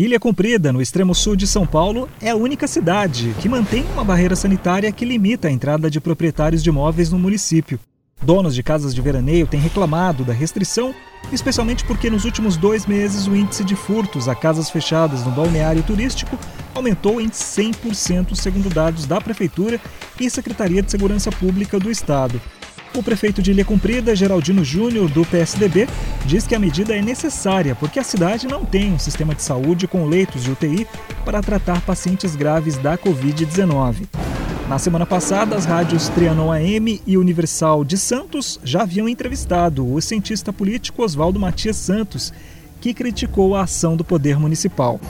Ilha Comprida, no extremo sul de São Paulo, é a única cidade que mantém uma barreira sanitária que limita a entrada de proprietários de imóveis no município. Donos de casas de veraneio têm reclamado da restrição, especialmente porque nos últimos dois meses o índice de furtos a casas fechadas no balneário turístico aumentou em 100%, segundo dados da Prefeitura e Secretaria de Segurança Pública do Estado. O prefeito de Ilha Cumprida, Geraldino Júnior, do PSDB, diz que a medida é necessária porque a cidade não tem um sistema de saúde com leitos de UTI para tratar pacientes graves da Covid-19. Na semana passada, as rádios Trianon AM e Universal de Santos já haviam entrevistado o cientista político Oswaldo Matias Santos, que criticou a ação do Poder Municipal.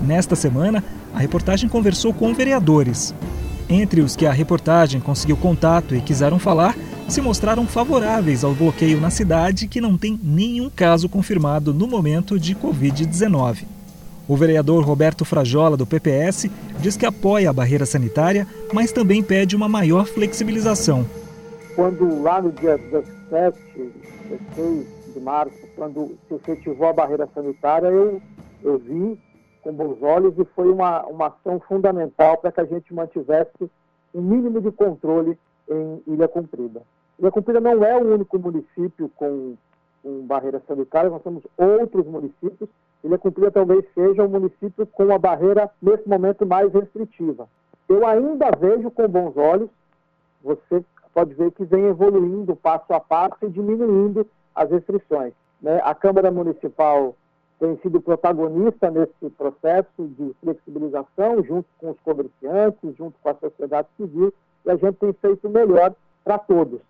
Nesta semana, a reportagem conversou com vereadores. Entre os que a reportagem conseguiu contato e quiseram falar, se mostraram favoráveis ao bloqueio na cidade, que não tem nenhum caso confirmado no momento de Covid-19. O vereador Roberto Frajola, do PPS, diz que apoia a barreira sanitária, mas também pede uma maior flexibilização. Quando lá no dia 17, 16 de março, quando se efetivou a barreira sanitária, eu, eu vi com bons olhos e foi uma, uma ação fundamental para que a gente mantivesse um mínimo de controle em Ilha Cumprida. Cumprida não é o único município com, com barreira sanitária, nós temos outros municípios. Ilha talvez seja o município com a barreira, nesse momento, mais restritiva. Eu ainda vejo com bons olhos, você pode ver que vem evoluindo passo a passo e diminuindo as restrições. Né? A Câmara Municipal tem sido protagonista nesse processo de flexibilização, junto com os comerciantes, junto com a sociedade civil, e a gente tem feito melhor para todos.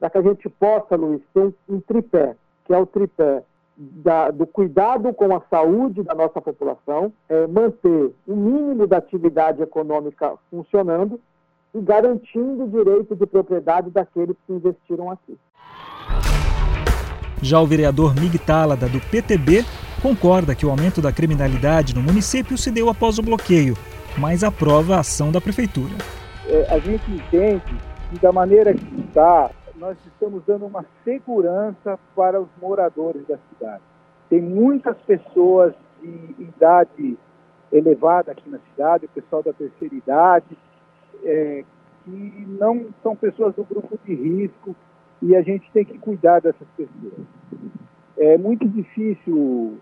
Para que a gente possa, Luiz, ter um, um tripé, que é o tripé da, do cuidado com a saúde da nossa população, é, manter o mínimo da atividade econômica funcionando e garantindo o direito de propriedade daqueles que investiram aqui. Já o vereador Mig Tálada, do PTB, concorda que o aumento da criminalidade no município se deu após o bloqueio, mas aprova a ação da prefeitura é, a gente entende que da maneira que está, nós estamos dando uma segurança para os moradores da cidade. Tem muitas pessoas de idade elevada aqui na cidade, o pessoal da terceira idade, é, que não são pessoas do grupo de risco e a gente tem que cuidar dessas pessoas. É muito difícil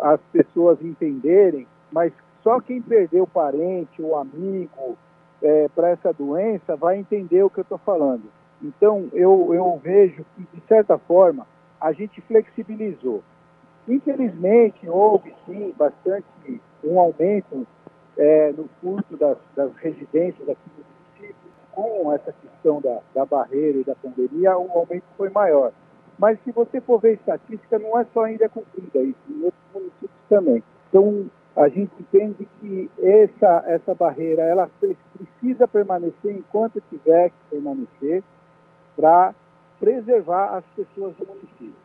as pessoas entenderem, mas só quem perdeu parente ou amigo é, para essa doença vai entender o que eu estou falando. Então, eu, eu vejo que, de certa forma, a gente flexibilizou. Infelizmente, houve, sim, bastante um aumento é, no custo das, das, residências aqui no município. Com essa questão da, da barreira e da pandemia, o aumento foi maior. Mas, se você for ver estatística, não é só ainda cumprida isso, em outros municípios também. Então, a gente entende que essa, essa barreira ela precisa permanecer enquanto tiver que permanecer para preservar as pessoas do município.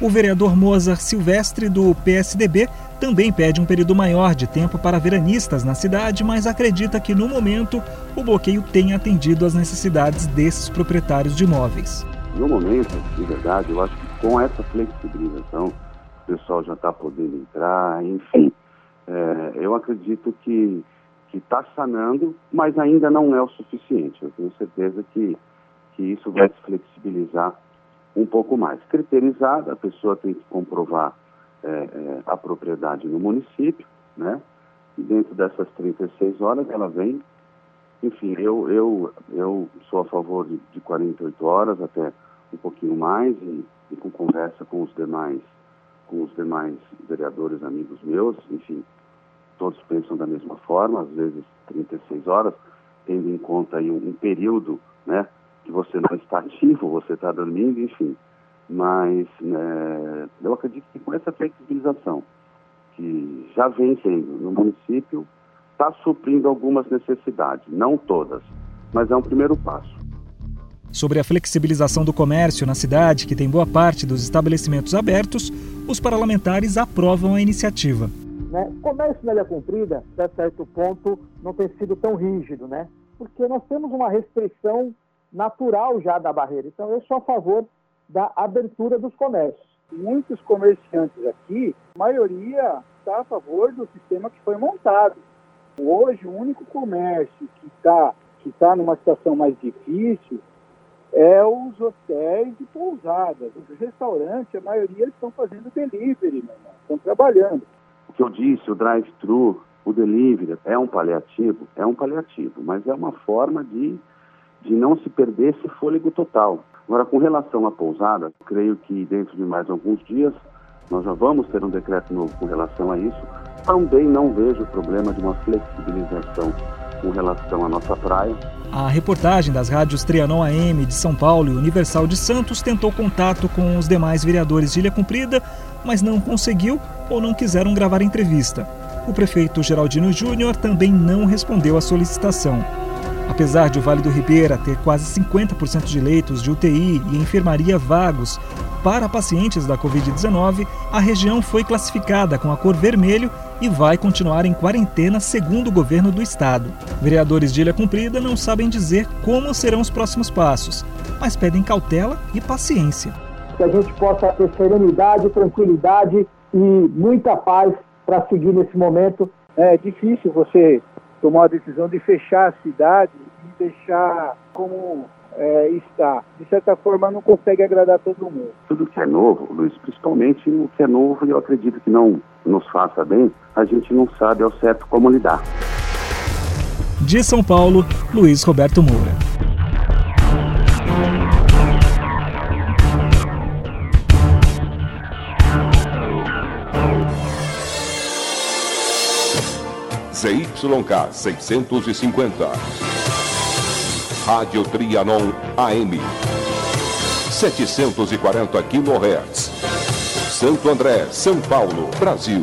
O vereador Mozart Silvestre, do PSDB, também pede um período maior de tempo para veranistas na cidade, mas acredita que, no momento, o bloqueio tem atendido às necessidades desses proprietários de imóveis. No momento, de verdade, eu acho que com essa flexibilização, o pessoal já está podendo entrar, enfim. É, eu acredito que está sanando, mas ainda não é o suficiente. Eu tenho certeza que, que isso vai se flexibilizar um pouco mais. Criterizada, a pessoa tem que comprovar é, é, a propriedade no município, né? E dentro dessas 36 horas ela vem. Enfim, eu, eu, eu sou a favor de, de 48 horas, até um pouquinho mais, e, e com conversa com os demais com os demais vereadores amigos meus, enfim, todos pensam da mesma forma, às vezes 36 horas, tendo em conta aí um, um período, né, que você não está ativo, você está dormindo, enfim. Mas né, eu acredito que com essa flexibilização que já vem tendo no município, está suprindo algumas necessidades, não todas, mas é um primeiro passo sobre a flexibilização do comércio na cidade, que tem boa parte dos estabelecimentos abertos, os parlamentares aprovam a iniciativa. Né? O comércio na ilha comprida, até certo ponto, não tem sido tão rígido, né? porque nós temos uma restrição natural já da barreira. Então, eu sou a favor da abertura dos comércios. Muitos comerciantes aqui, a maioria está a favor do sistema que foi montado. Hoje, o único comércio que está que tá numa situação mais difícil é os hotéis e pousadas. Os restaurantes, a maioria estão fazendo delivery, estão trabalhando. Que eu disse, o drive-thru, o delivery, é um paliativo? É um paliativo, mas é uma forma de, de não se perder esse fôlego total. Agora, com relação à pousada, creio que dentro de mais alguns dias nós já vamos ter um decreto novo com relação a isso. Também não vejo problema de uma flexibilização com relação à nossa praia. A reportagem das rádios Trianon AM de São Paulo e Universal de Santos tentou contato com os demais vereadores de Ilha Cumprida, mas não conseguiu ou não quiseram gravar entrevista. O prefeito Geraldino Júnior também não respondeu à solicitação. Apesar de o Vale do Ribeira ter quase 50% de leitos de UTI e enfermaria vagos para pacientes da Covid-19, a região foi classificada com a cor vermelho e vai continuar em quarentena, segundo o governo do estado. Vereadores de Ilha Cumprida não sabem dizer como serão os próximos passos, mas pedem cautela e paciência. Que a gente possa ter serenidade, tranquilidade e muita paz para seguir nesse momento. É difícil você tomou a decisão de fechar a cidade e deixar como é, está. De certa forma, não consegue agradar todo mundo. Tudo que é novo, Luiz, principalmente o que é novo e eu acredito que não nos faça bem, a gente não sabe ao certo como lidar. De São Paulo, Luiz Roberto Moura. ZYK 650. Rádio Trianon AM. 740 kHz. Santo André, São Paulo, Brasil.